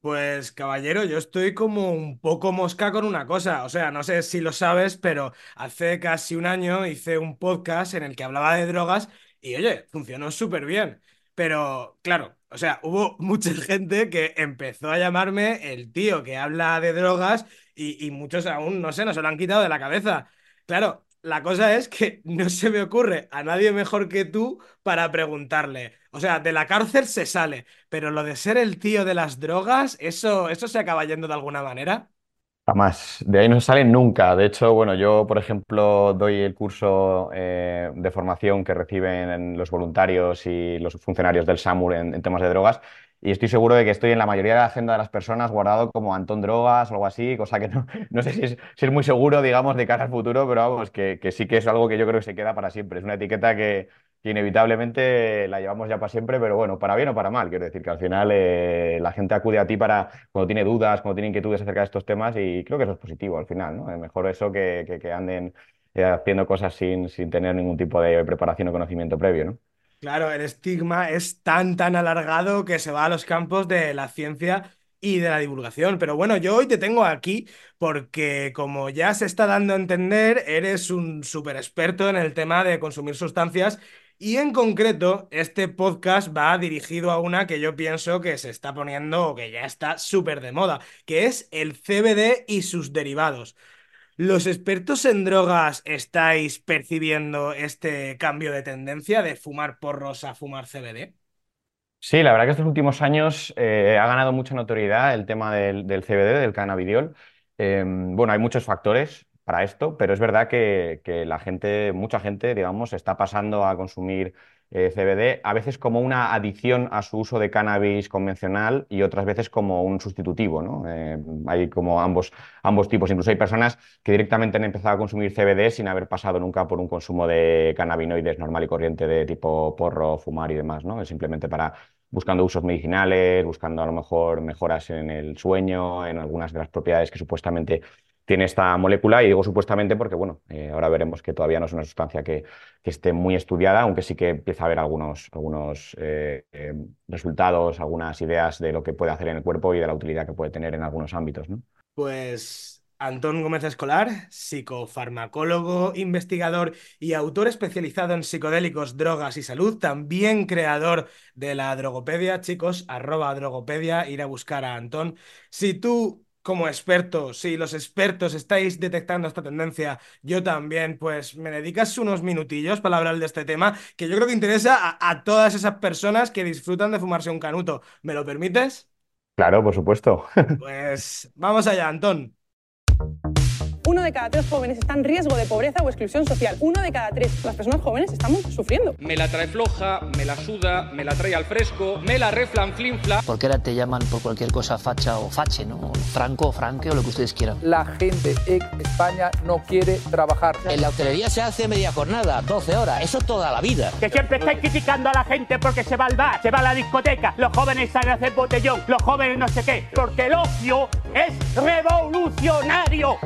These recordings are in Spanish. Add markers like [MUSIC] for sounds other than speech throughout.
Pues caballero, yo estoy como un poco mosca con una cosa. O sea, no sé si lo sabes, pero hace casi un año hice un podcast en el que hablaba de drogas y oye, funcionó súper bien. Pero claro, o sea, hubo [LAUGHS] mucha gente que empezó a llamarme el tío que habla de drogas y, muchos aún, no sé, no se lo han quitado de la cabeza. Claro, la cosa es que [LAUGHS] no se me ocurre a nadie mejor que tú para preguntarle. O sea, de la cárcel se sale, pero lo de ser el tío de las drogas, ¿eso, eso se acaba yendo de alguna manera? Jamás, de ahí no se sale nunca. De hecho, bueno, yo, por ejemplo, doy el curso eh, de formación que reciben los voluntarios y los funcionarios del SAMUR en, temas de drogas y estoy seguro de que estoy en la mayoría de la agenda de las personas guardado como Antón Drogas o algo así, cosa que no, [LAUGHS] no sé si es, muy seguro, digamos, de cara al futuro, pero vamos, que sí que es algo que yo creo que se queda para siempre. Es una etiqueta que, que inevitablemente la llevamos ya para siempre, pero bueno, para bien o para mal. Quiero decir que al final eh, la gente acude a ti para cuando tiene dudas, cuando tiene inquietudes acerca de estos temas y creo que eso es positivo al final, ¿no? Es mejor eso que, que, anden eh, haciendo cosas sin, sin tener ningún tipo de preparación o conocimiento previo, ¿no? Claro, el estigma es tan, tan alargado que se va a los campos de la ciencia y de la divulgación. Pero bueno, yo hoy te tengo aquí porque, como ya se está dando a entender, eres un súper experto en el tema de consumir sustancias y en concreto, este podcast va dirigido a una que yo pienso que se está poniendo o que ya está súper de moda, que es el CBD y sus derivados. ¿Los expertos en drogas estáis percibiendo este cambio de tendencia de fumar porros a fumar CBD? Sí, la verdad que estos últimos años eh, ha ganado mucha notoriedad el tema del, CBD, del cannabidiol. Eh, bueno, hay muchos factores para esto, pero es verdad que, la gente, mucha gente, digamos, está pasando a consumir eh, CBD, a veces como una adición a su uso de cannabis convencional y otras veces como un sustitutivo. Eh, hay como ambos, ambos tipos. Incluso hay personas que directamente han empezado a consumir CBD sin haber pasado nunca por un consumo de cannabinoides normal y corriente de tipo porro, fumar y demás, ¿no? Es simplemente para buscando usos medicinales, buscando a lo mejor mejoras en el sueño, en algunas de las propiedades que supuestamente tiene esta molécula y digo supuestamente porque, bueno, eh, ahora veremos que todavía no es una sustancia que, esté muy estudiada, aunque sí que empieza a haber algunos, algunos eh, eh, resultados, algunas ideas de lo que puede hacer en el cuerpo y de la utilidad que puede tener en algunos ámbitos, ¿no? Pues Antón Gómez Escolar, psicofarmacólogo, investigador y autor especializado en psicodélicos, drogas y salud, también creador de la drogopedia, chicos, arroba drogopedia, ir a buscar a Antón. Si tú como experto, si los expertos estáis detectando esta tendencia, yo también, pues me dedicas unos minutillos para hablar de este tema que yo creo que interesa a, a todas esas personas que disfrutan de fumarse un canuto. ¿Me lo permites? Claro, por supuesto. [LAUGHS] Pues vamos allá, Antón. Uno de cada tres jóvenes está en riesgo de pobreza o exclusión social. Uno de cada tres. Las personas jóvenes estamos sufriendo. Me la trae floja, me la suda, me la trae al fresco, me la reflanflinfla. Porque ahora te llaman por cualquier cosa facha o fache, ¿no? Franco o franque o lo que ustedes quieran. La gente en España no quiere trabajar. En la hotelería se hace media jornada, 12 horas, eso toda la vida. Que siempre estáis criticando a la gente porque se va al bar, se va a la discoteca, los jóvenes salen a hacer botellón, los jóvenes no sé qué. Porque el ocio es revolucionario.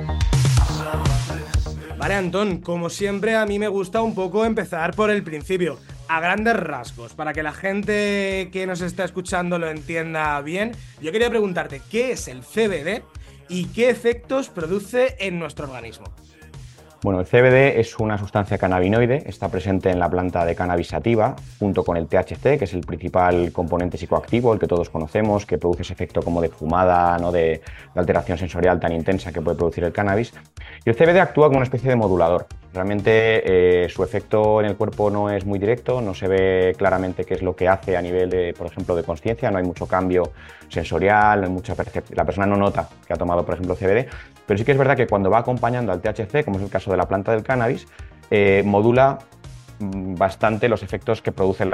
Vale, Antón, como siempre a mí me gusta un poco empezar por el principio, a grandes rasgos, para que la gente que nos está escuchando lo entienda bien. Yo quería preguntarte, ¿qué es el CBD y qué efectos produce en nuestro organismo? Bueno, el CBD es una sustancia cannabinoide, está presente en la planta de cannabis sativa, junto con el THC, que es el principal componente psicoactivo, el que todos conocemos, que produce ese efecto como de fumada, no de, alteración sensorial tan intensa que puede producir el cannabis. Y el CBD actúa como una especie de modulador. Realmente eh, su efecto en el cuerpo no es muy directo, no se ve claramente qué es lo que hace a nivel de, por ejemplo, de conciencia, no hay mucho cambio sensorial, no hay mucha percepción. La persona no nota que ha tomado, por ejemplo, CBD, pero sí que es verdad que cuando va acompañando al THC, como es el caso de la planta del cannabis, eh, modula mm, bastante los efectos que produce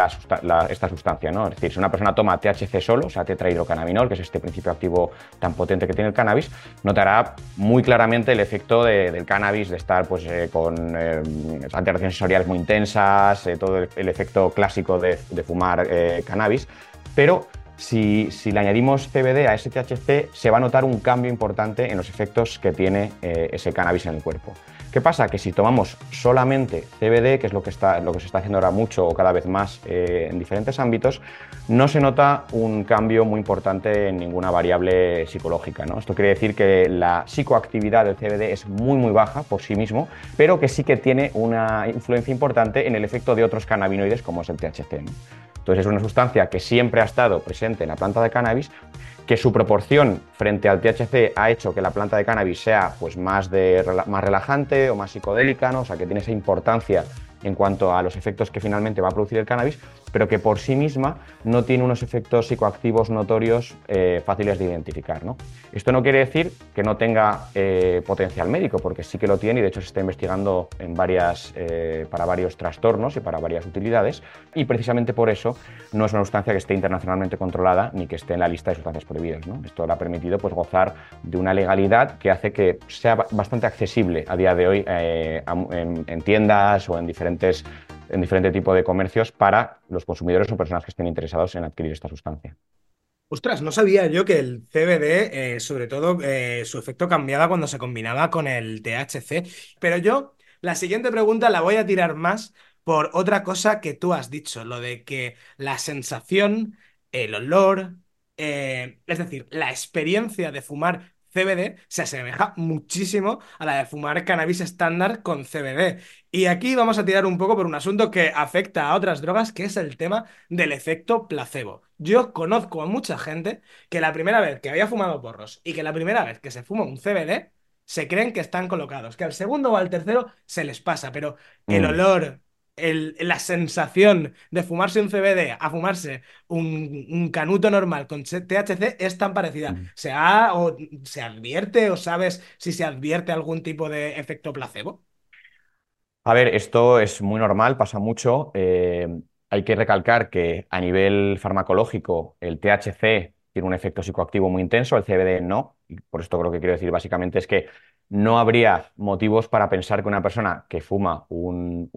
esta sustancia. ¿no? Es decir, si una persona toma THC solo, o sea, tetrahidrocannabinol, que es este principio activo tan potente que tiene el cannabis, notará muy claramente el efecto de, del cannabis, de estar pues, eh, con eh, alteraciones sensoriales muy intensas, todo el, efecto clásico de, de fumar cannabis, pero si, le añadimos CBD a ese THC, se va a notar un cambio importante en los efectos que tiene eh, ese cannabis en el cuerpo. ¿Qué pasa? Que si tomamos solamente CBD, que es lo que, está, lo que se está haciendo ahora mucho o cada vez más eh, en diferentes ámbitos, no se nota un cambio muy importante en ninguna variable psicológica. ¿no? Esto quiere decir que la psicoactividad del CBD es muy muy baja por sí mismo, pero que sí que tiene una influencia importante en el efecto de otros cannabinoides como es el THC. Entonces es una sustancia que siempre ha estado presente en la planta de cannabis, que su proporción frente al THC ha hecho que la planta de cannabis sea pues, más, de, más relajante o más psicodélica, ¿no? o sea que tiene esa importancia en cuanto a los efectos que finalmente va a producir el cannabis, pero que por sí misma no tiene unos efectos psicoactivos notorios eh, fáciles de identificar. ¿no? Esto no quiere decir que no tenga eh, potencial médico, porque sí que lo tiene y de hecho se está investigando en varias, eh, para varios trastornos y para varias utilidades, y precisamente por eso no es una sustancia que esté internacionalmente controlada ni que esté en la lista de sustancias prohibidas. Esto le ha permitido pues, gozar de una legalidad que hace que sea bastante accesible a día de hoy en tiendas o en diferentes en diferente tipo de comercios para los consumidores o personas que estén interesados en adquirir esta sustancia. Ostras, no sabía yo que el CBD, eh, sobre todo, eh, su efecto cambiaba cuando se combinaba con el THC. Pero yo, la siguiente pregunta la voy a tirar más por otra cosa que tú has dicho, lo de que la sensación, el olor, eh, es decir, la experiencia de fumar CBD se asemeja muchísimo a la de fumar cannabis estándar con CBD. Y aquí vamos a tirar un poco por un asunto que afecta a otras drogas, que es el tema del efecto placebo. Yo conozco a mucha gente que la primera vez que había fumado porros y que la primera vez que se fuma un CBD, se creen que están colocados, que al segundo o al tercero se les pasa, pero el mm. La sensación de fumarse un CBD a fumarse un, canuto normal con THC es tan parecida. ¿Se, o, ¿Se advierte o sabes si se advierte algún tipo de efecto placebo? A ver, esto es muy normal, pasa mucho. Eh, hay que recalcar que a nivel farmacológico el THC tiene un efecto psicoactivo muy intenso, el CBD no. Y por esto creo que quiero decir básicamente es que no habría motivos para pensar que una persona que fuma un,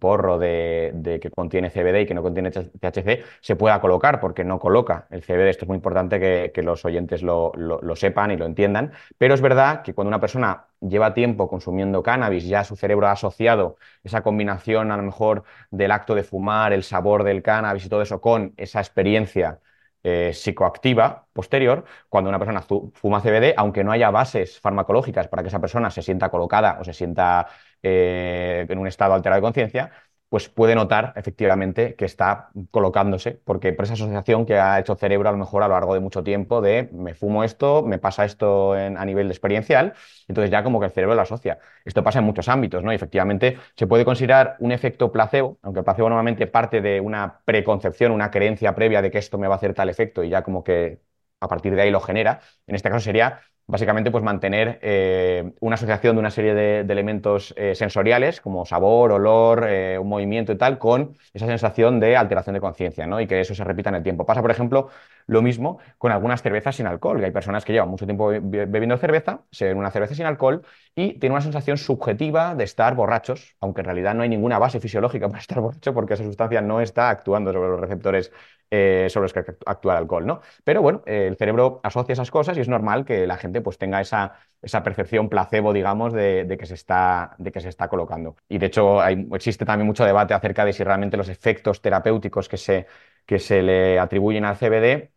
porro de, que contiene CBD y que no contiene THC se pueda colocar, porque no coloca el CBD. Esto es muy importante que, los oyentes lo, sepan y lo entiendan. Pero es verdad que cuando una persona lleva tiempo consumiendo cannabis, ya su cerebro ha asociado esa combinación a lo mejor del acto de fumar, el sabor del cannabis y todo eso con esa experiencia eh, psicoactiva posterior cuando una persona fuma CBD, aunque no haya bases farmacológicas para que esa persona se sienta colocada o se sienta eh, en un estado alterado de conciencia, pues puede notar efectivamente que está colocándose, porque por esa asociación que ha hecho cerebro a lo mejor a lo largo de mucho tiempo de me fumo esto, me pasa esto a nivel experiencial, entonces ya como que el cerebro lo asocia. Esto pasa en muchos ámbitos, ¿no? Y efectivamente se puede considerar un efecto placebo, aunque el placebo normalmente parte de una preconcepción, una creencia previa de que esto me va a hacer tal efecto y ya como que a partir de ahí lo genera. En este caso sería básicamente pues mantener eh, una asociación de una serie de, elementos eh, sensoriales como sabor, olor, eh, un movimiento y tal, con esa sensación de alteración de conciencia, ¿no? Y que eso se repita en el tiempo. Pasa, por ejemplo, lo mismo con algunas cervezas sin alcohol, hay personas que llevan mucho tiempo bebiendo cerveza, se ven una cerveza sin alcohol y tienen una sensación subjetiva de estar borrachos, aunque en realidad no hay ninguna base fisiológica [LAUGHS] para estar borracho porque esa sustancia no está actuando sobre los receptores sobre los que actúa el alcohol, ¿no? Pero bueno, el cerebro asocia esas cosas y es normal que la gente pues tenga esa, esa percepción placebo, digamos, de, que se está, de que se está colocando. Y de hecho existe también mucho debate acerca de si realmente los efectos terapéuticos que se, que se le atribuyen al CBD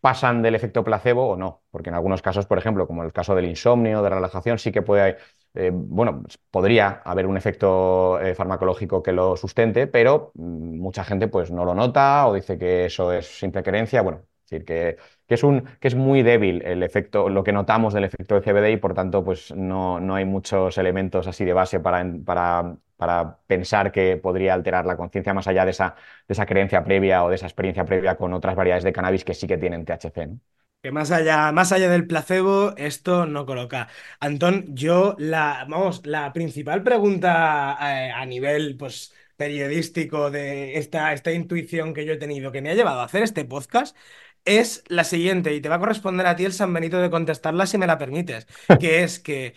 pasan del efecto placebo o no, porque en algunos casos, por ejemplo, como el caso del insomnio, de relajación, sí que puede, eh, bueno, podría haber un efecto eh, farmacológico que lo sustente, pero mm, mucha gente pues no lo nota o dice que eso es simple creencia, bueno, es decir, que que es, un, que es muy débil el efecto, lo que notamos del efecto de CBD y por tanto pues no, no hay muchos elementos así de base para, para, para pensar que podría alterar la conciencia más allá de esa, de esa creencia previa o de esa experiencia previa con otras variedades de cannabis que sí que tienen THC. Que más allá, más allá del placebo, esto no coloca. Antón, yo la, vamos, la principal pregunta eh, a nivel, pues, periodístico de esta, esta intuición que yo he tenido que me ha llevado a hacer este podcast es la siguiente, y te va a corresponder a ti el San Benito de contestarla si me la permites, que es que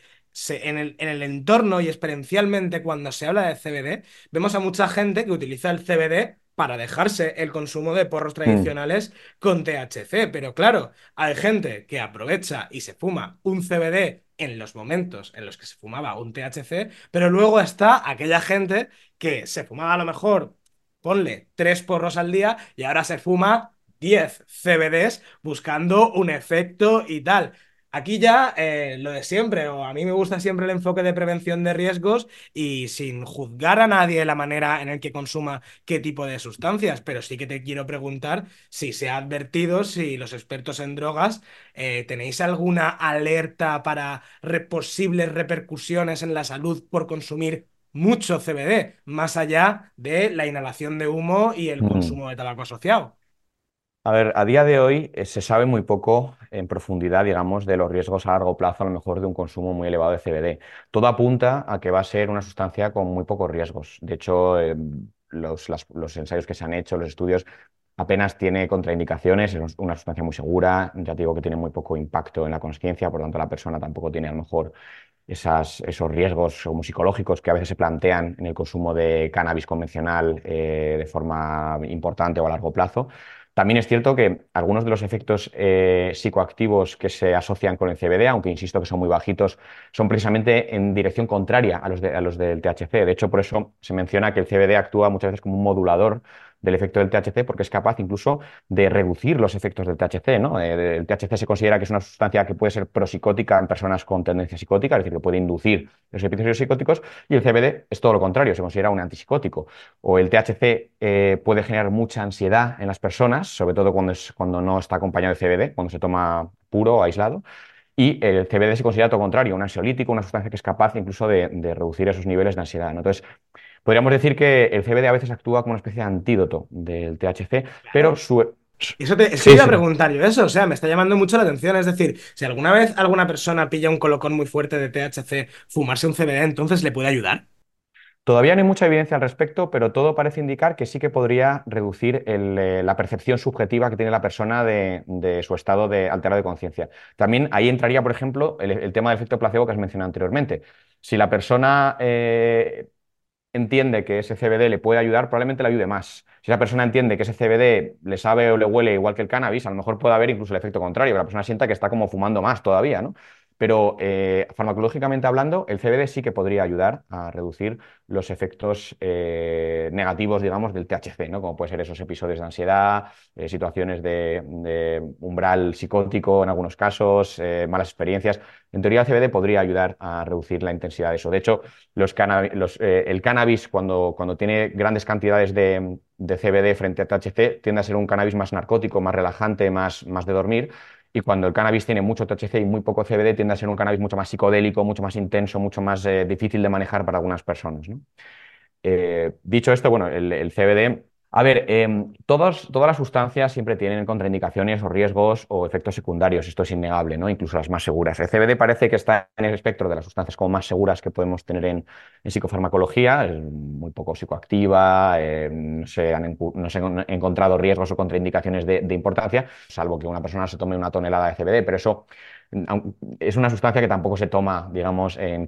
en, el, en el entorno y experiencialmente cuando se habla de CBD, vemos a mucha gente que utiliza el CBD para dejarse el consumo de porros mm. tradicionales con THC. Pero claro, hay gente que aprovecha y se fuma un CBD en los momentos en los que se fumaba un THC, pero luego está aquella gente que se fumaba a lo mejor ponle tres porros al día y ahora se fuma 10 CBDs buscando un efecto y tal. Aquí ya eh, lo de siempre, o a mí me gusta siempre el enfoque de prevención de riesgos y sin juzgar a nadie la manera en el que consuma qué tipo de sustancias, pero sí que te quiero preguntar si se ha advertido, si los expertos en drogas eh, tenéis alguna alerta para re- posibles repercusiones en la salud por consumir mucho CBD, más allá de la inhalación de humo y el Mm. consumo de tabaco asociado. A ver, a día de hoy eh, se sabe muy poco en profundidad, digamos, de los riesgos a largo plazo, a lo mejor de un consumo muy elevado de CBD. Todo apunta a que va a ser una sustancia con muy pocos riesgos. De hecho, eh, los, los ensayos que se han hecho, los estudios, apenas tiene contraindicaciones, es una sustancia muy segura, ya te digo que tiene muy poco impacto en la conciencia, por lo tanto la persona tampoco tiene a lo mejor esos riesgos como psicológicos que a veces se plantean en el consumo de cannabis convencional eh, de forma importante o a largo plazo. También es cierto que algunos de los efectos eh, psicoactivos que se asocian con el CBD, aunque insisto que son muy bajitos, son precisamente en dirección contraria a los, de- a los del THC. De hecho, por eso se menciona que el CBD actúa muchas veces como un modulador del efecto del THC porque es capaz incluso de reducir los efectos del THC, ¿no? Eh, El THC se considera que es una sustancia que puede ser prosicótica en personas con tendencia psicótica, es decir, que puede inducir los episodios psicóticos, y el CBD es todo lo contrario, se considera un antipsicótico. O el THC eh, puede generar mucha ansiedad en las personas, sobre todo cuando, es, cuando no está acompañado de CBD, cuando se toma puro o aislado. Y el CBD se considera todo lo contrario, un ansiolítico, una sustancia que es capaz incluso de, de reducir esos niveles de ansiedad. Entonces, podríamos decir que el CBD a veces actúa como una especie de antídoto del THC, pero su... Eso te, es que Sí, iba a preguntar yo eso, o sea, me está llamando mucho la atención. Es decir, si alguna vez alguna persona pilla un colocón muy fuerte de THC, fumarse un CBD, entonces le puede ayudar. Todavía no hay mucha evidencia al respecto, pero todo parece indicar que sí que podría reducir el, eh, la percepción subjetiva que tiene la persona de, de su estado de alterado de conciencia. También ahí entraría, por ejemplo, el, el tema del efecto placebo que has mencionado anteriormente. Si la persona eh, entiende que ese CBD le puede ayudar, probablemente le ayude más. Si la persona entiende que ese CBD le sabe o le huele igual que el cannabis, a lo mejor puede haber incluso el efecto contrario, que la persona sienta que está como fumando más todavía, ¿no? Pero eh, farmacológicamente hablando, el CBD sí que podría ayudar a reducir los efectos eh, negativos, digamos, del THC, ¿no? Como pueden ser esos episodios de ansiedad, eh, situaciones de, umbral psicótico en algunos casos, malas experiencias. En teoría, el CBD podría ayudar a reducir la intensidad de eso. De hecho, el cannabis, cuando, cuando tiene grandes cantidades de, de CBD frente a THC, tiende a ser un cannabis más narcótico, más relajante, más, más de dormir. Y cuando el cannabis tiene mucho THC y muy poco CBD, tiende a ser un cannabis mucho más psicodélico, mucho más intenso, mucho más eh, difícil de manejar para algunas personas, ¿no? Eh, dicho esto, bueno, el, el CBD, a ver, em, todas las sustancias siempre tienen contraindicaciones o riesgos o efectos secundarios, esto es innegable, ¿no? Incluso las más seguras. El CBD parece que está en el espectro de las sustancias como más seguras que podemos tener en, psicofarmacología, es muy poco psicoactiva, eh, no se han, se encontrado riesgos o contraindicaciones de, de importancia, salvo que una persona se tome una tonelada de CBD, pero eso es una sustancia que tampoco se toma, digamos, en,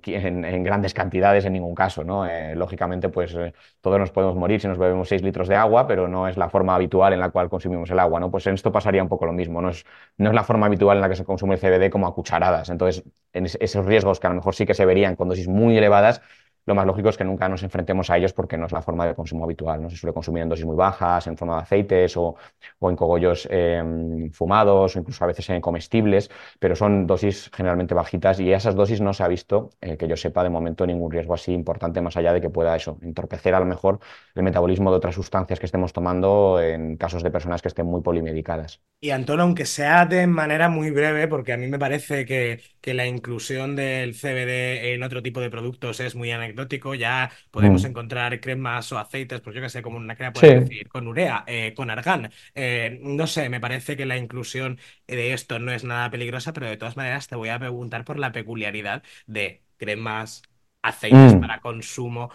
grandes cantidades en ningún caso, ¿no? Eh, lógicamente, pues eh, todos nos podemos morir si nos bebemos 6 litros de agua, pero no es la forma habitual en la cual consumimos el agua, ¿no? Pues en esto pasaría un poco lo mismo, no es, no es la forma habitual en la que se consume el CBD como a cucharadas. Entonces, en es- esos riesgos que a lo mejor sí que se verían con dosis muy elevadas, lo más lógico es que nunca nos enfrentemos a ellos porque no es la forma de consumo habitual, ¿no? Se suele consumir en dosis muy bajas, en forma de aceites o, o en cogollos eh, fumados o incluso a veces en comestibles, pero son dosis generalmente bajitas y esas dosis no se ha visto, eh, que yo sepa de momento, ningún riesgo así importante más allá de que pueda eso, entorpecer a lo mejor el metabolismo de otras sustancias que estemos tomando en casos de personas que estén muy polimedicadas. Y Antón, aunque sea de manera muy breve, porque a mí me parece que, que la inclusión del CBD en otro tipo de productos es muy anecdótico, ya podemos Mm. encontrar cremas o aceites, pues yo que sé, como una crema puede Sí. decir, con urea, eh, con argán. Eh, no sé, me parece que la inclusión de esto no es nada peligrosa, pero de todas maneras te voy a preguntar por la peculiaridad de cremas, aceites Mm. para consumo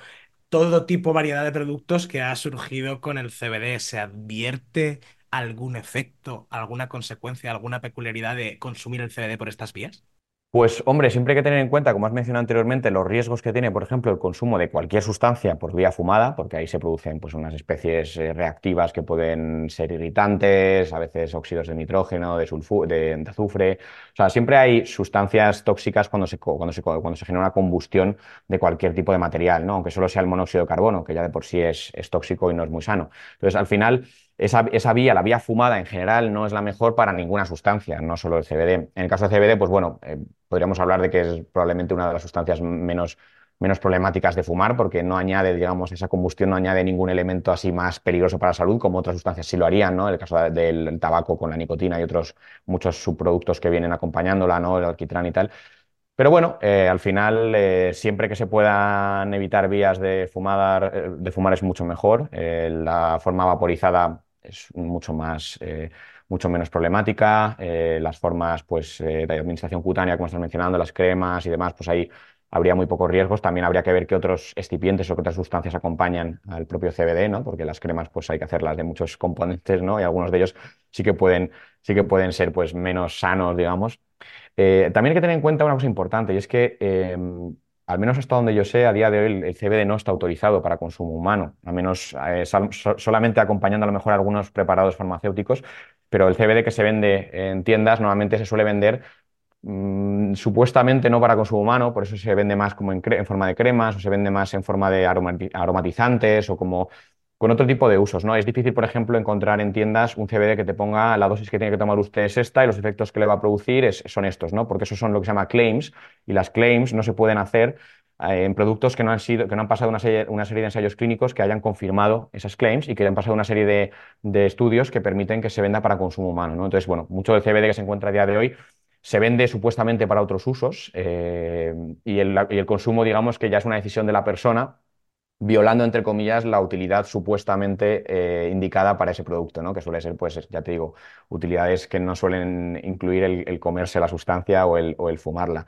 todo tipo, variedad de productos que ha surgido con el CBD. ¿Se advierte algún efecto, alguna consecuencia, alguna peculiaridad de consumir el CBD por estas vías? Pues hombre, siempre hay que tener en cuenta, como has mencionado anteriormente, los riesgos que tiene, por ejemplo, el consumo de cualquier sustancia por vía fumada, porque ahí se producen pues, unas especies eh, reactivas que pueden ser irritantes, a veces óxidos de nitrógeno, de, de, azufre. O sea, siempre hay sustancias tóxicas cuando se, cuando se, cuando se genera una combustión de cualquier tipo de material, ¿no? Aunque solo sea el monóxido de carbono, que ya de por sí es, tóxico y no es muy sano. Entonces, al final esa, vía, la vía fumada en general, no es la mejor para ninguna sustancia, no solo el CBD. En el caso de CBD, pues bueno, eh, podríamos hablar de que es probablemente una de las sustancias menos, menos problemáticas de fumar, porque no añade, digamos, esa combustión no añade ningún elemento así más peligroso para la salud, como otras sustancias sí lo harían, ¿no? En el caso de- del tabaco con la nicotina y otros muchos subproductos que vienen acompañándola, ¿no? El alquitrán y tal. Pero bueno, eh, al final, eh, siempre que se puedan evitar vías de fumar, eh, de fumar es mucho mejor. La forma vaporizada es mucho más, mucho menos problemática. Eh, las formas, pues, eh, de administración cutánea, como estás mencionando, las cremas y demás, pues ahí habría muy pocos riesgos. También habría que ver qué otros excipientes o qué otras sustancias acompañan al propio CBD, ¿no? Porque las cremas, pues, hay que hacerlas de muchos [LAUGHS] componentes, ¿no? Y algunos de ellos sí que pueden, sí que pueden ser, pues, menos sanos, digamos. Eh, también hay que tener en cuenta una cosa importante y es que, eh, al menos hasta donde yo sé, a día de hoy el, CBD no está autorizado para consumo humano, al menos solamente acompañando a lo mejor algunos preparados farmacéuticos, pero el CBD que se vende en tiendas normalmente se suele vender mm, supuestamente no para consumo humano, por eso se vende más como en, en forma de cremas o se vende más en forma de aromati- aromatizantes o como con otro tipo de usos, ¿no? Es difícil, por ejemplo, encontrar en tiendas un CBD que te ponga la dosis que tiene que tomar usted es esta y los efectos que le va a producir son estos, ¿no? Porque esos son lo que se llama claims y las claims no se pueden hacer eh, en productos que no han sido, que han pasado una serie, una serie de ensayos clínicos que hayan confirmado esas claims y que han pasado una serie de, estudios que permiten que se venda para consumo humano, ¿no? Entonces, bueno, mucho del CBD que se encuentra a día de hoy se vende supuestamente para otros usos eh, y el consumo, digamos, que ya es una decisión de la persona violando, entre comillas, la utilidad supuestamente eh, indicada para ese producto, ¿no? Que suele ser, pues, ya te digo, utilidades que no suelen incluir el, comerse la sustancia o el, o el fumarla.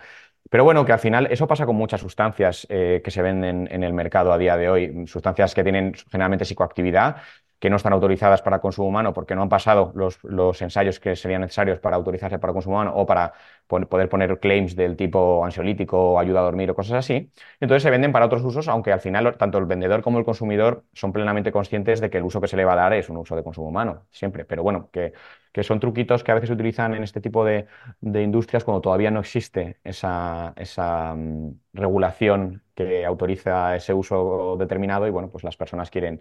Pero bueno, que al final eso pasa con muchas sustancias eh, que se venden en el mercado a día de hoy, sustancias que tienen generalmente psicoactividad, que no están autorizadas para consumo humano porque no han pasado los, los ensayos que serían necesarios para autorizarse para consumo humano o para poder poner claims del tipo ansiolítico, ayuda a dormir o cosas así. Entonces se venden para otros usos, aunque al final tanto el vendedor como el consumidor son plenamente conscientes de que el uso que se le va a dar es un uso de consumo humano, siempre. Pero bueno, que, que son truquitos que a veces se utilizan en este tipo de, de industrias cuando todavía no existe esa, esa mm, regulación que autoriza ese uso determinado y bueno, pues las personas quieren,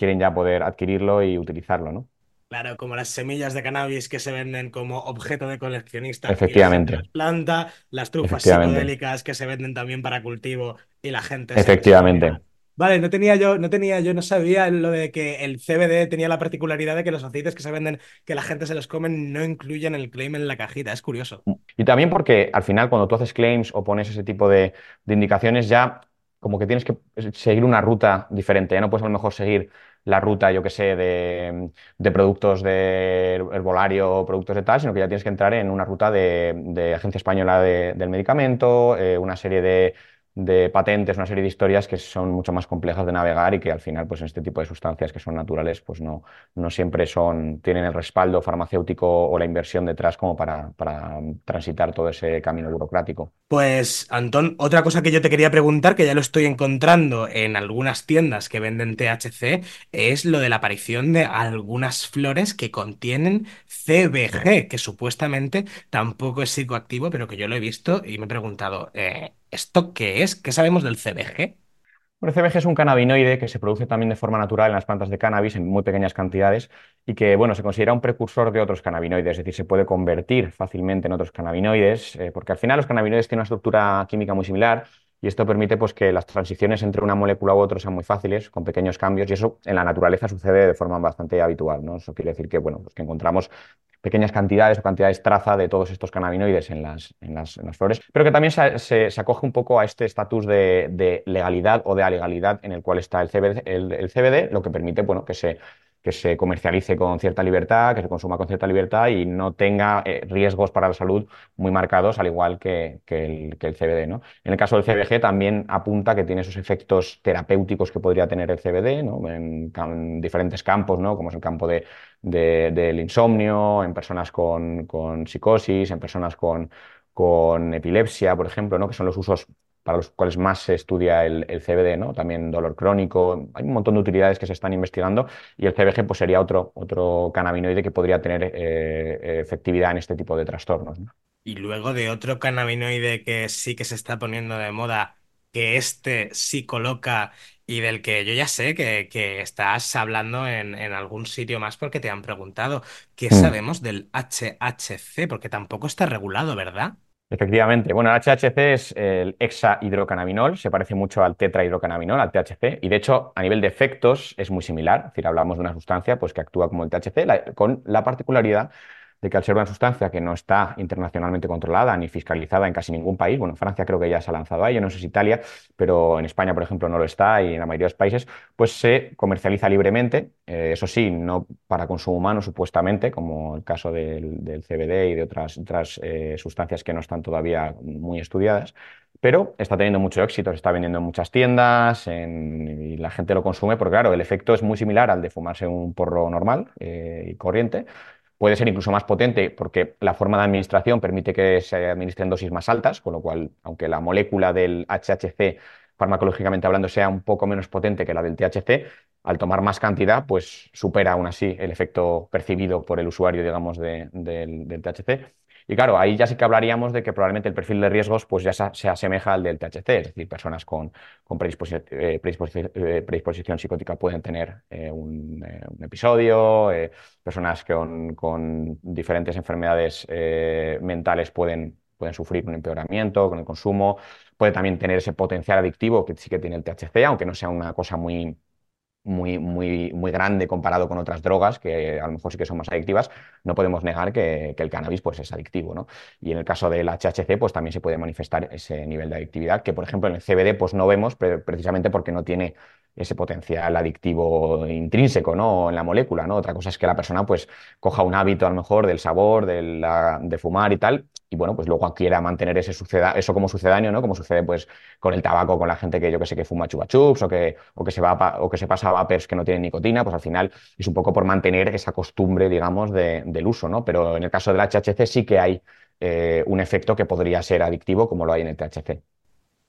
quieren ya poder adquirirlo y utilizarlo, ¿no? Claro, como las semillas de cannabis que se venden como objeto de coleccionista Efectivamente. las planta, las trufas psicodélicas que se venden también para cultivo y la gente se Efectivamente. come. Vale, no tenía yo, no tenía, yo no sabía lo de que el CBD tenía la particularidad de que los aceites que se venden, que la gente se los come, no incluyen el claim en la cajita. Es curioso. Y también porque al final cuando tú haces claims o pones ese tipo de, de indicaciones ya como que tienes que seguir una ruta diferente. Ya no puedes a lo mejor seguir la ruta, yo que sé, de, de productos de herbolario productos de tal, sino que ya tienes que entrar en una ruta de, de Agencia Española de- del Medicamento, eh, una serie de, de patentes, una serie de historias que son mucho más complejas de navegar y que al final, pues en este tipo de sustancias que son naturales, pues no, no siempre son, tienen el respaldo farmacéutico o la inversión detrás como para, para transitar todo ese camino burocrático. Pues, Antón, otra cosa que yo te quería preguntar, que ya lo estoy encontrando en algunas tiendas que venden THC, es lo de la aparición de algunas flores que contienen CBG, que supuestamente tampoco es psicoactivo, pero que yo lo he visto y me he preguntado, eh, ¿esto qué es? ¿Qué sabemos del CBG? El CBG es un cannabinoide que se produce también de forma natural en las plantas de cannabis en muy pequeñas cantidades y que, bueno, se considera un precursor de otros cannabinoides, es decir, se puede convertir fácilmente en otros cannabinoides, eh, porque al final los cannabinoides tienen una estructura química muy similar y esto permite pues, que las transiciones entre una molécula u otra sean muy fáciles, con pequeños cambios, y eso en la naturaleza sucede de forma bastante habitual, ¿no? Eso quiere decir que, bueno, pues que encontramos pequeñas cantidades o cantidades traza de todos estos cannabinoides en las, en las, en las flores, pero que también se, se- acoge un poco a este estatus de, de legalidad o de alegalidad en el cual está el CBD, el, el CBD, lo que permite bueno, que se, que se comercialice con cierta libertad, que se consuma con cierta libertad y no tenga eh, riesgos para la salud muy marcados, al igual que, el, CBD, ¿no? En el caso del CBG también apunta que tiene esos efectos terapéuticos que podría tener el CBD, ¿no? En diferentes campos, ¿no? Como es el campo de, de- del insomnio, en personas con, con psicosis, en personas con, con epilepsia, por ejemplo, ¿no? que son los usos para los cuales más se estudia el, el, CBD, ¿no? También dolor crónico, hay un montón de utilidades que se están investigando y el CBG pues, sería otro, otro cannabinoide que podría tener eh, efectividad en este tipo de trastornos. ¿no? Y luego de otro cannabinoide que sí que se está poniendo de moda, que este sí coloca y del que yo ya sé que, que estás hablando en, en, algún sitio más porque te han preguntado, ¿qué mm. sabemos del HHC? Porque tampoco está regulado, ¿verdad? Efectivamente. Bueno, el HHC es el hexahidrocannabinol, se parece mucho al tetrahidrocannabinol, al THC, y de hecho, a nivel de efectos es muy similar. Es decir, hablamos de una sustancia pues, que actúa como el THC, con la particularidad de que al ser una sustancia que no está internacionalmente controlada ni fiscalizada en casi ningún país, bueno, Francia creo que ya se ha lanzado ahí, yo no sé si Italia, pero en España, por ejemplo, no lo está y en la mayoría de los países, pues se comercializa libremente, eh, eso sí, no para consumo humano supuestamente, como el caso del, CBD y de otras, otras eh, sustancias que no están todavía muy estudiadas, pero está teniendo mucho éxito, se está vendiendo en muchas tiendas en, y la gente lo consume porque, claro, el efecto es muy similar al de fumarse un porro normal eh, y corriente, Puede ser incluso más potente porque la forma de administración permite que se administren dosis más altas, con lo cual, aunque la molécula del HHC farmacológicamente hablando sea un poco menos potente que la del THC, al tomar más cantidad, pues supera aún así el efecto percibido por el usuario, digamos, de, del, del THC. Y claro, ahí ya sí que hablaríamos de que probablemente el perfil de riesgos pues ya se, asemeja al del THC, es decir, personas con, con predisposición, eh, eh, predisposición, psicótica pueden tener eh, un, un, episodio, personas con, con, diferentes enfermedades mentales pueden, pueden sufrir un empeoramiento con el consumo, puede también tener ese potencial adictivo que sí que tiene el THC, aunque no sea una cosa muy muy, muy, muy grande comparado con otras drogas que a lo mejor sí que son más adictivas, no podemos negar que, el cannabis pues, es adictivo. ¿no? Y en el caso del HHC pues, también se puede manifestar ese nivel de adictividad que, por ejemplo, en el CBD pues, no vemos precisamente porque no tiene ese potencial adictivo intrínseco ¿no? en la molécula. ¿no? Otra cosa es que la persona pues, coja un hábito a lo mejor del sabor, de, fumar y tal, y bueno, pues luego quiera mantener ese suceda, eso como sucedáneo, ¿no? Como sucede pues con el tabaco, con la gente que yo que sé que fuma chupa chups o que, o que se va o que se pasa a vapers que no tienen nicotina, pues al final es un poco por mantener esa costumbre, digamos, de, del uso, ¿no? Pero en el caso del HHC sí que hay eh, un efecto que podría ser adictivo como lo hay en el THC.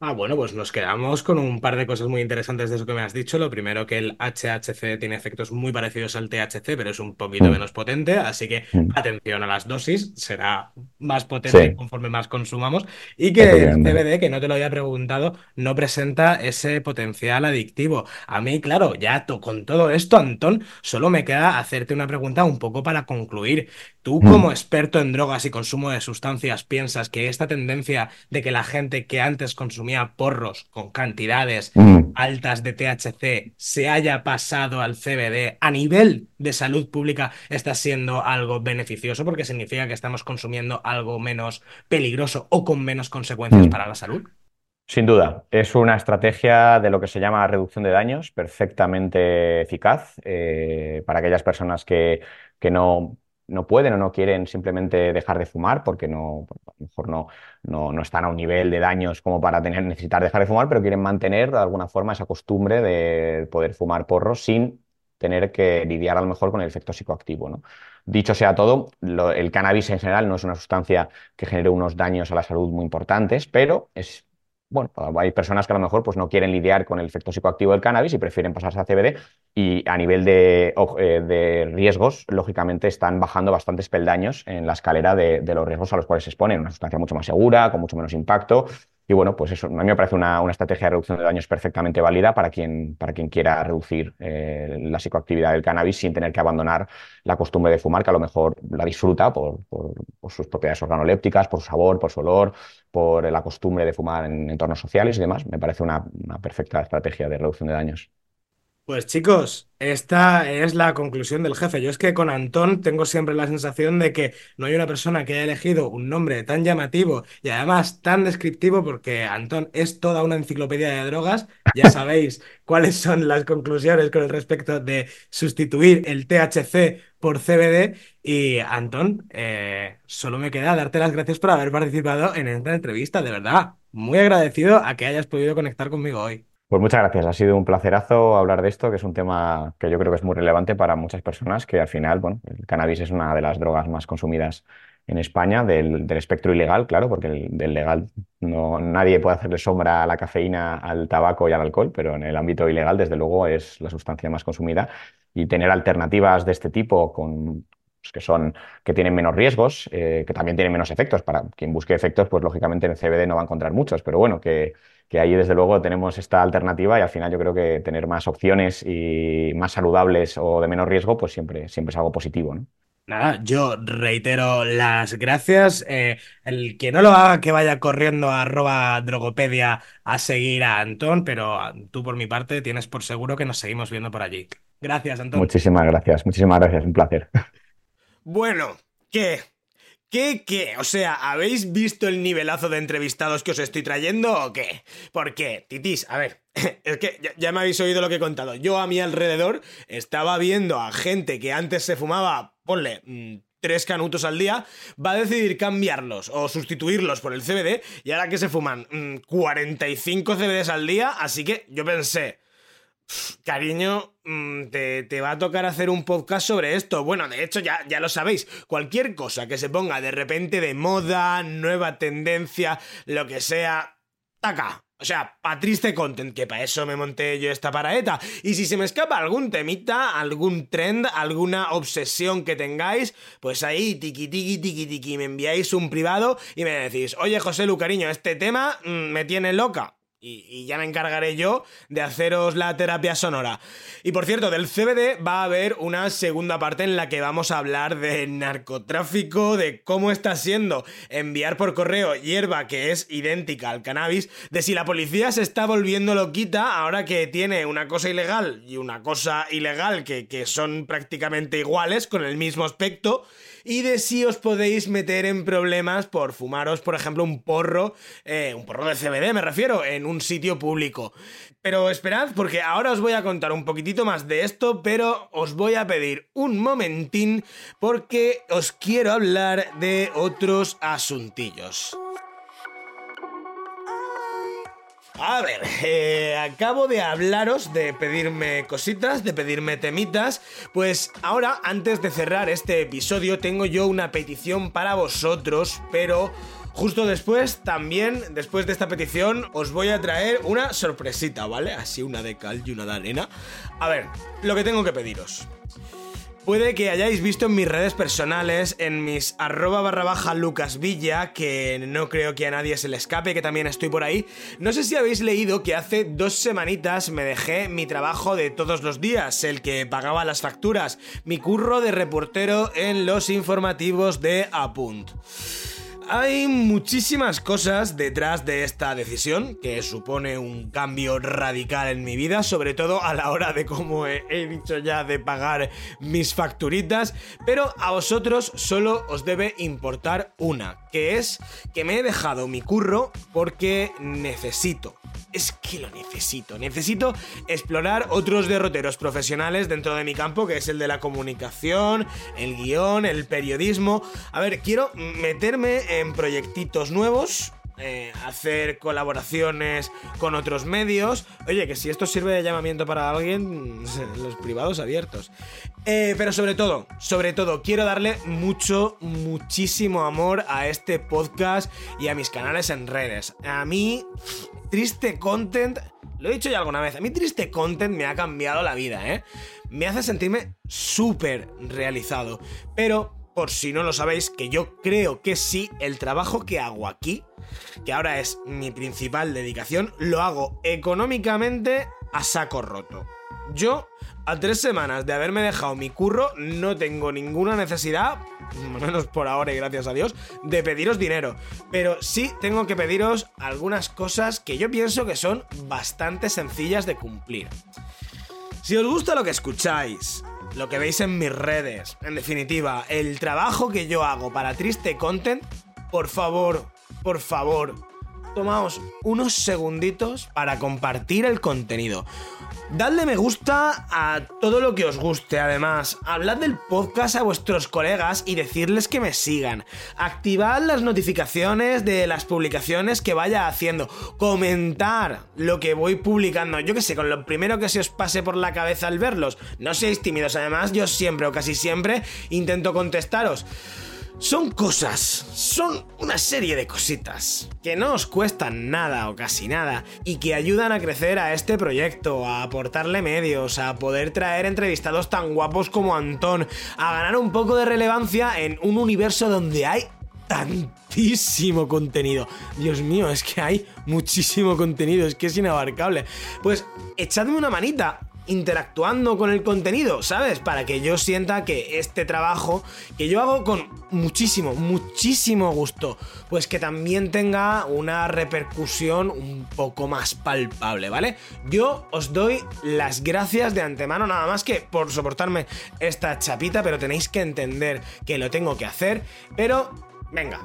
Ah, bueno, pues nos quedamos con un par de cosas muy interesantes de eso que me has dicho. Lo primero, que el HHC tiene efectos muy parecidos al THC, pero es un poquito Mm. menos potente, así que Mm. atención a las dosis, será más potente Sí, conforme más consumamos. Y que el. CBD, que no te lo había preguntado, no presenta ese potencial adictivo. A mí, claro, ya to- con todo esto, Antón, solo me queda hacerte una pregunta un poco para concluir. Tú, como Mm. experto en drogas y consumo de sustancias, piensas que esta tendencia de que la gente que antes consumía porros con cantidades Mm. altas de THC se haya pasado al CBD a nivel de salud pública está siendo algo beneficioso porque significa que estamos consumiendo algo menos peligroso o con menos consecuencias Mm. para la salud. Sin duda, es una estrategia de lo que se llama reducción de daños perfectamente eficaz eh, para aquellas personas que, que no, no pueden o no quieren simplemente dejar de fumar porque no, a lo mejor no, no, no están a un nivel de daños como para tener, necesitar dejar de fumar, pero quieren mantener de alguna forma esa costumbre de poder fumar porros sin tener que lidiar a lo mejor con el efecto psicoactivo, ¿no? Dicho sea todo, el cannabis en general no es una sustancia que genere unos daños a la salud muy importantes, pero es bueno, hay personas que a lo mejor pues, no quieren lidiar con el efecto psicoactivo del cannabis y prefieren pasarse a CBD y a nivel de, eh, de riesgos, lógicamente están bajando bastantes peldaños en la escalera de, de los riesgos a los cuales se exponen. Una sustancia mucho más segura, con mucho menos impacto. Y bueno, pues eso a mí me parece una, una estrategia de reducción de daños perfectamente válida para quien, para quien quiera reducir eh, la psicoactividad del cannabis sin tener que abandonar la costumbre de fumar, que a lo mejor la disfruta por, sus propiedades organolépticas, por su sabor, por su olor, por la costumbre de fumar en entornos sociales y demás. Me parece una, una perfecta estrategia de reducción de daños. Pues chicos, esta es la conclusión del jefe. Yo es que con Antón tengo siempre la sensación de que no hay una persona que haya elegido un nombre tan llamativo y además tan descriptivo porque Antón es toda una enciclopedia de drogas. Ya sabéis cuáles son las conclusiones con el respecto de sustituir el THC por CBD. Y Antón, eh, solo me queda darte las gracias por haber participado en esta entrevista, de verdad. Muy agradecido a que hayas podido conectar conmigo hoy. Pues muchas gracias, ha sido un placerazo hablar de esto, que es un tema que yo creo que es muy relevante para muchas personas, que al final, bueno, el cannabis es una de las drogas más consumidas en España, del, espectro ilegal, claro, porque el, del legal no, nadie puede hacerle sombra a la cafeína, al tabaco y al alcohol, pero en el ámbito ilegal, desde luego, es la sustancia más consumida. Y tener alternativas de este tipo con pues, que son que tienen menos riesgos, eh, que también tienen menos efectos. Para quien busque efectos, pues lógicamente en el CBD no va a encontrar muchos, pero bueno, que, que ahí desde luego tenemos esta alternativa y al final yo creo que tener más opciones y más saludables o de menos riesgo, pues siempre, siempre es algo positivo, ¿no? Nada, yo reitero las gracias. Eh, el que no lo haga, que vaya corriendo a arroba drogopedia a seguir a Antón, pero tú por mi parte tienes por seguro que nos seguimos viendo por allí. Gracias, Antón. Muchísimas gracias, muchísimas gracias, un placer. [LAUGHS] Bueno, ¿qué? ¿Qué, qué? O sea, ¿habéis visto el nivelazo de entrevistados que os estoy trayendo o qué? Porque, titis, a ver, [LAUGHS] es que ya, me habéis oído lo que he contado. Yo a mi alrededor estaba viendo a gente que antes se fumaba, ponle, mmm, tres canutos al día, va a decidir cambiarlos o sustituirlos por el CBD y ahora que se fuman mmm, 45 CBDs al día, así que yo pensé, Cariño, mm, te, te, va a tocar hacer un podcast sobre esto. Bueno, de hecho ya, ya lo sabéis. Cualquier cosa que se ponga de repente de moda, nueva tendencia, lo que sea, taca. O sea, pa' triste content, que para eso me monté yo esta paraeta. Y si se me escapa algún temita, algún trend, alguna obsesión que tengáis, pues ahí, tiki tiki tiki tiki, me enviáis un privado y me decís, oye José Lu, cariño, este tema mmm, me tiene loca. Y, ya me encargaré yo de haceros la terapia sonora. Y por cierto, del CBD va a haber una segunda parte en la que vamos a hablar de narcotráfico, de cómo está siendo enviar por correo hierba que es idéntica al cannabis, de si la policía se está volviendo loquita ahora que tiene una cosa ilegal y una cosa ilegal que, que son prácticamente iguales, con el mismo aspecto y de si os podéis meter en problemas por fumaros, por ejemplo, un porro, eh, un porro de CBD me refiero, en un sitio público. Pero esperad, porque ahora os voy a contar un poquitito más de esto, pero os voy a pedir un momentín porque os quiero hablar de otros asuntillos. A ver, eh, acabo de hablaros de pedirme cositas, de pedirme temitas. Pues ahora, antes de cerrar este episodio, tengo yo una petición para vosotros, pero justo después, también, después de esta petición, os voy a traer una sorpresita, ¿vale? Así una de cal y una de arena. A ver, lo que tengo que pediros. Puede que hayáis visto en mis redes personales, en mis arroba barra baja lucasvilla, que no creo que a nadie se le escape, que también estoy por ahí. No sé si habéis leído que hace dos semanitas me dejé mi trabajo de todos los días, el que pagaba las facturas, mi curro de reportero en los informativos de Apunt. Hay muchísimas cosas detrás de esta decisión, que supone un cambio radical en mi vida, sobre todo a la hora de, como he, dicho ya, de pagar mis facturitas, pero a vosotros solo os debe importar una, que es que me he dejado mi curro porque necesito. Es que lo necesito. Necesito explorar otros derroteros profesionales dentro de mi campo, que es el de la comunicación, el guion, el periodismo. A ver, quiero meterme en proyectitos nuevos, eh, hacer colaboraciones con otros medios. Oye, que si esto sirve de llamamiento para alguien, [LAUGHS] los privados abiertos. Eh, pero sobre todo, sobre todo, quiero darle mucho, muchísimo amor a este podcast y a mis canales en redes. A mí, triste content, lo he dicho ya alguna vez, a mí triste content me ha cambiado la vida, ¿eh? Me hace sentirme súper realizado. Pero por si no lo sabéis, que yo creo que sí, el trabajo que hago aquí, que ahora es mi principal dedicación, lo hago económicamente a saco roto. Yo, a tres semanas de haberme dejado mi curro, no tengo ninguna necesidad, [LAUGHS] menos por ahora y gracias a Dios, de pediros dinero. Pero sí tengo que pediros algunas cosas que yo pienso que son bastante sencillas de cumplir. Si os gusta lo que escucháis, lo que veis en mis redes, en definitiva, el trabajo que yo hago para Triste Content, por favor, por favor, tomaos unos segunditos para compartir el contenido. Dadle me gusta a todo lo que os guste, además. Hablad del podcast a vuestros colegas y decirles que me sigan. Activad las notificaciones de las publicaciones que vaya haciendo. Comentar lo que voy publicando. Yo que sé, con lo primero que se os pase por la cabeza al verlos. No seáis tímidos, además, yo siempre o casi siempre intento contestaros. Son cosas, son una serie de cositas que no os cuestan nada o casi nada y que ayudan a crecer a este proyecto, a aportarle medios, a poder traer entrevistados tan guapos como Antón, a ganar un poco de relevancia en un universo donde hay tantísimo contenido. Dios mío, es que hay muchísimo contenido, es que es inabarcable. Pues echadme una manita, interactuando con el contenido, ¿sabes? Para que yo sienta que este trabajo que yo hago con muchísimo, muchísimo gusto, pues que también tenga una repercusión un poco más palpable, ¿vale? Yo os doy las gracias de antemano nada más que por soportarme esta chapita, pero tenéis que entender que lo tengo que hacer, pero venga,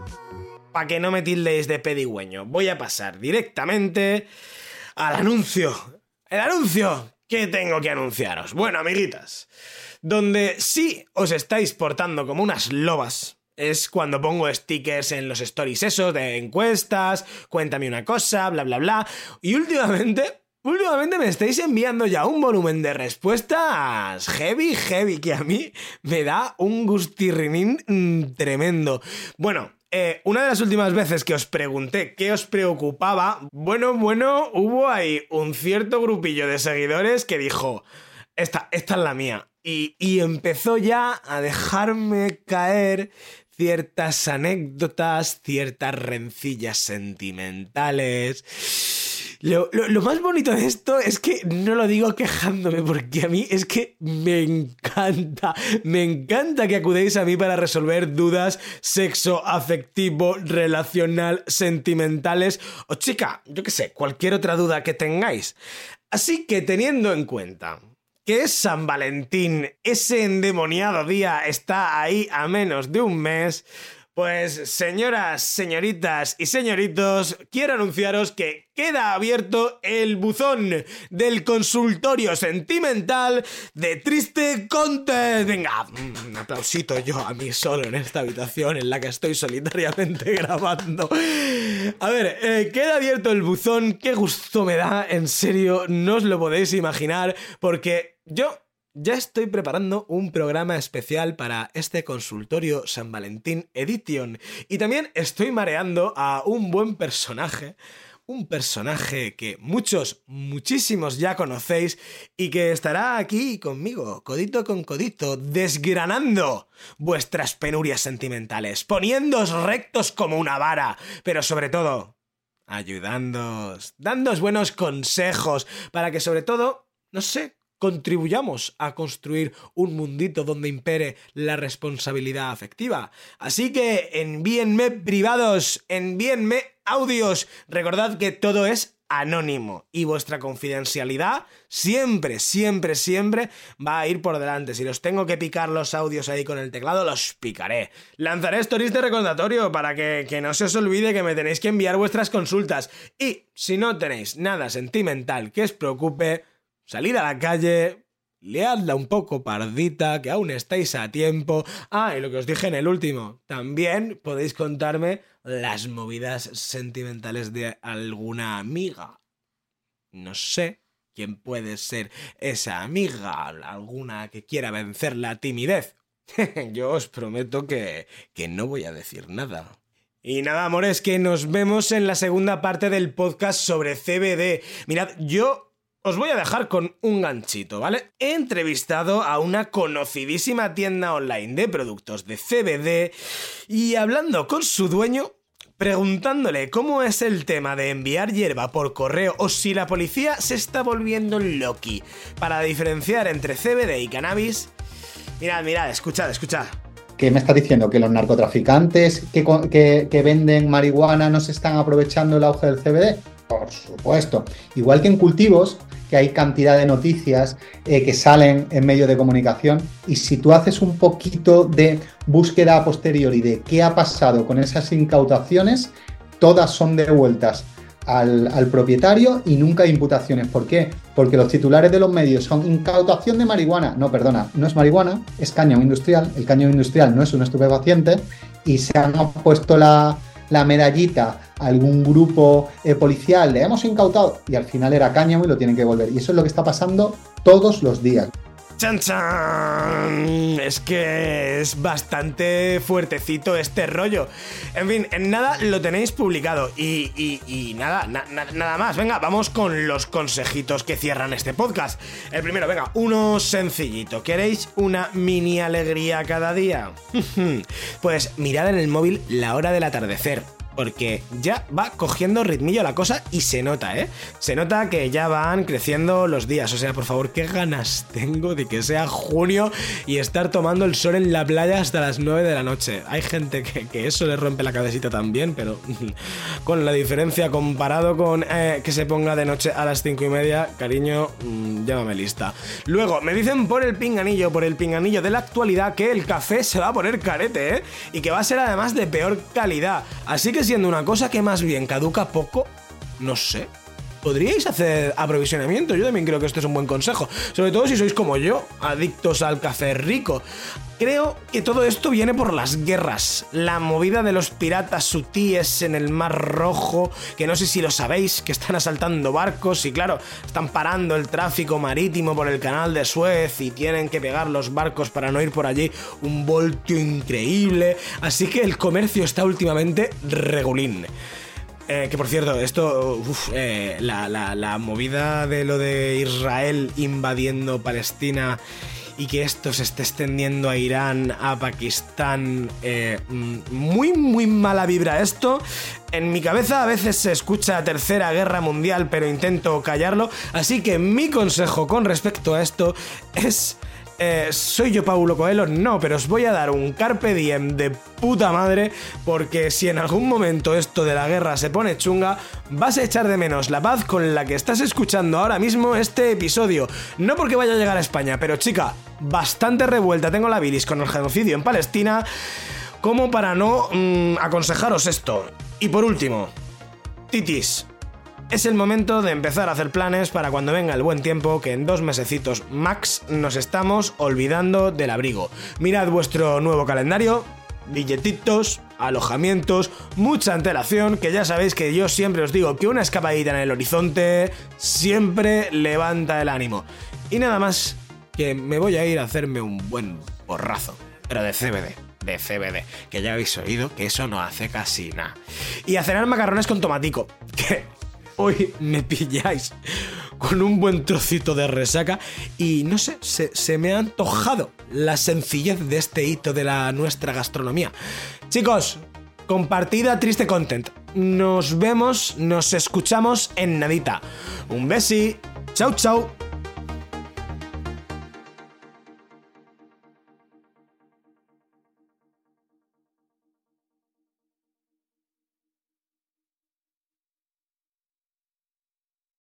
para que no me tildéis de pedigüeño, voy a pasar directamente al anuncio. El anuncio ¿Qué tengo que anunciaros? Bueno, amiguitas, donde sí os estáis portando como unas lobas, es cuando pongo stickers en los stories esos de encuestas, cuéntame una cosa, bla, bla, bla. Y últimamente, últimamente me estáis enviando ya un volumen de respuestas heavy, heavy, que a mí me da un gustirrinín mm, tremendo. Bueno, eh, una de las últimas veces que os pregunté qué os preocupaba, bueno, bueno, hubo ahí un cierto grupillo de seguidores que dijo, esta, esta es la mía. Y, y empezó ya a dejarme caer ciertas anécdotas, ciertas rencillas sentimentales lo, más bonito de esto es que no lo digo quejándome, porque a mí es que me encanta, me encanta que acudéis a mí para resolver dudas sexo, afectivo, relacional, sentimentales o chica, yo qué sé, cualquier otra duda que tengáis. Así que teniendo en cuenta que es San Valentín, ese endemoniado día está ahí a menos de un mes, pues señoras, señoritas y señoritos, quiero anunciaros que queda abierto el buzón del consultorio sentimental de Triste Content. Venga, un aplausito yo a mí solo en esta habitación en la que estoy solitariamente [LAUGHS] grabando. A ver, eh, queda abierto el buzón, qué gusto me da, en serio, no os lo podéis imaginar, porque yo ya estoy preparando un programa especial para este consultorio San Valentín Edition. Y también estoy mareando a un buen personaje, un personaje que muchos, muchísimos ya conocéis y que estará aquí conmigo, codito con codito, desgranando vuestras penurias sentimentales, poniéndoos rectos como una vara, pero sobre todo, ayudándoos, dándoos buenos consejos para que sobre todo, no sé, contribuyamos a construir un mundito donde impere la responsabilidad afectiva. Así que envíenme privados, envíenme audios. Recordad que todo es anónimo y vuestra confidencialidad siempre, siempre, siempre va a ir por delante. Si los tengo que picar los audios ahí con el teclado, los picaré. Lanzaré stories de recordatorio para que, que no se os olvide que me tenéis que enviar vuestras consultas. Y si no tenéis nada sentimental que os preocupe, Salid a la calle, leadla un poco pardita, que aún estáis a tiempo. Ah, y lo que os dije en el último, también podéis contarme las movidas sentimentales de alguna amiga. No sé quién puede ser esa amiga, alguna que quiera vencer la timidez. [LAUGHS] Yo os prometo que, que no voy a decir nada. Y nada, amores, que nos vemos en la segunda parte del podcast sobre CBD. Mirad, yo os voy a dejar con un ganchito, ¿vale? He entrevistado a una conocidísima tienda online de productos de CBD y hablando con su dueño, preguntándole cómo es el tema de enviar hierba por correo o si la policía se está volviendo loqui para diferenciar entre CBD y cannabis. Mirad, mirad, escuchad, escuchad. ¿Qué me estás diciendo? ¿Que los narcotraficantes que, que venden marihuana no se están aprovechando el auge del CBD? Por supuesto. Igual que en cultivos, que hay cantidad de noticias eh, que salen en medios de comunicación y si tú haces un poquito de búsqueda a posteriori de qué ha pasado con esas incautaciones, todas son devueltas al, propietario y nunca hay imputaciones. ¿Por qué? Porque los titulares de los medios son incautación de marihuana. No, perdona, no es marihuana, es cáñamo industrial. El cáñamo industrial no es un estupefaciente y se han puesto la, la medallita a algún grupo eh, policial, le hemos incautado y al final era cáñamo y lo tienen que devolver. Y eso es lo que está pasando todos los días. ¡Chan, chan! Es que es bastante fuertecito este rollo. En fin, en nada lo tenéis publicado. Y, nada, na- na- nada más. Venga, vamos con los consejitos que cierran este podcast. El primero, venga, uno sencillito. ¿Queréis una mini alegría cada día? [LAUGHS] pues mirad en el móvil la hora del atardecer. Porque ya va cogiendo ritmillo la cosa y se nota, ¿eh? Se nota que ya van creciendo los días. O sea, por favor, qué ganas tengo de que sea junio y estar tomando el sol en la playa hasta las 9 de la noche. Hay gente que, que eso le rompe la cabecita también, pero [LAUGHS] con la diferencia comparado con eh, que se ponga de noche a las 5 y media, cariño, mm, llámame lista. Luego, me dicen por el pinganillo, por el pinganillo de la actualidad, que el café se va a poner carete, ¿eh? Y que va a ser además de peor calidad. Así que siendo una cosa que más bien caduca poco, no sé. ¿Podríais hacer aprovisionamiento? Yo también creo que esto es un buen consejo. Sobre todo si sois como yo, adictos al café rico. Creo que todo esto viene por las guerras. La movida de los piratas sutíes en el Mar Rojo, que no sé si lo sabéis, que están asaltando barcos y claro, están parando el tráfico marítimo por el canal de Suez y tienen que pegar los barcos para no ir por allí. Un voltio increíble. Así que el comercio está últimamente regulín. Eh, que por cierto, esto, eh, la, la- la movida de lo de Israel invadiendo Palestina y que esto se esté extendiendo a Irán, a Pakistán, eh, mm, muy, muy mala vibra esto. En mi cabeza a veces se escucha Tercera Guerra Mundial, pero intento callarlo. Así que mi consejo con respecto a esto es... Eh, ¿Soy yo Paulo Coelho? No, pero os voy a dar un carpe diem de puta madre porque si en algún momento esto de la guerra se pone chunga, vas a echar de menos la paz con la que estás escuchando ahora mismo este episodio. No porque vaya a llegar a España, pero chica, bastante revuelta tengo la bilis con el genocidio en Palestina como para no mm, aconsejaros esto. Y por último, titis. Es el momento de empezar a hacer planes para cuando venga el buen tiempo, que en dos mesecitos max nos estamos olvidando del abrigo. Mirad vuestro nuevo calendario, billetitos, alojamientos, mucha antelación, que ya sabéis que yo siempre os digo que una escapadita en el horizonte siempre levanta el ánimo. Y nada más, que me voy a ir a hacerme un buen borrazo, pero de CBD de CBD, que ya habéis oído que eso no hace casi nada. Y a cenar macarrones con tomatico, [LAUGHS] que hoy me pilláis con un buen trocito de resaca y no sé, se, se me ha antojado la sencillez de este hito de la nuestra gastronomía. Chicos, compartida triste content. Nos vemos, nos escuchamos en nadita. Un besi. Chau, chau.